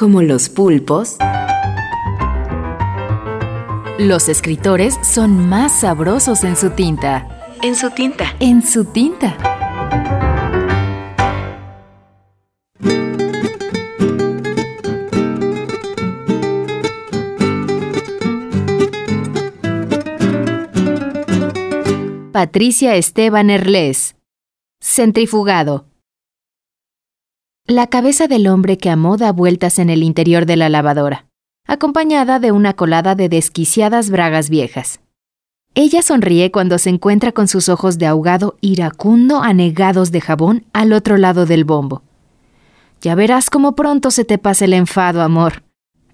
Como los pulpos, los escritores son más sabrosos en su tinta. En su tinta. En su tinta. Patricia Esteban Erles. Centrifugado. La cabeza del hombre que amó da vueltas en el interior de la lavadora, acompañada de una colada de desquiciadas bragas viejas. Ella sonríe cuando se encuentra con sus ojos de ahogado iracundo anegados de jabón al otro lado del bombo. Ya verás cómo pronto se te pasa el enfado, amor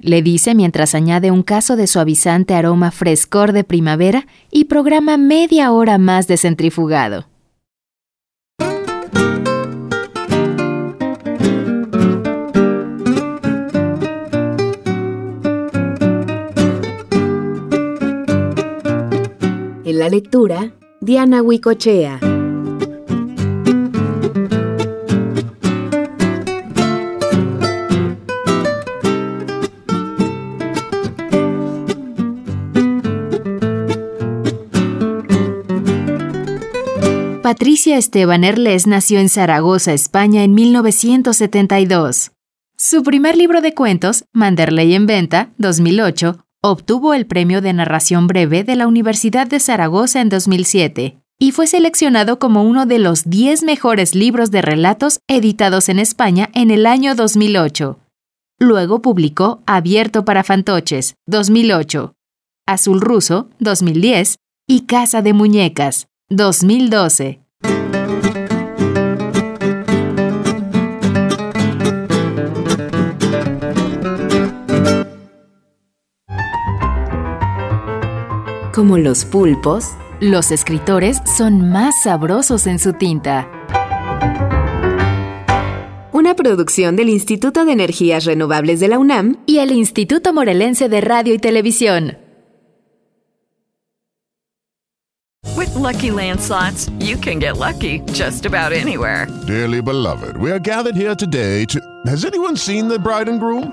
le dice mientras añade un caso de suavizante aroma frescor de primavera y programa media hora más de centrifugado. La lectura, Diana Huicochea. Patricia Esteban Erles nació en Zaragoza, España, en 1972. Su primer libro de cuentos, Manderley en Venta, 2008, obtuvo el premio de narración breve de la Universidad de Zaragoza en 2007 y fue seleccionado como uno de los 10 mejores libros de relatos editados en España en el año 2008. Luego publicó Abierto para Fantoches, 2008, Azul Ruso, 2010 y Casa de Muñecas, 2012. Como los pulpos, los escritores son más sabrosos en su tinta. Una producción del Instituto de Energías Renovables de la UNAM y el Instituto Morelense de Radio y Televisión. With Lucky Land slots, you can get lucky just about anywhere. Dearly beloved, we are gathered here today to. Has anyone seen the bride and groom?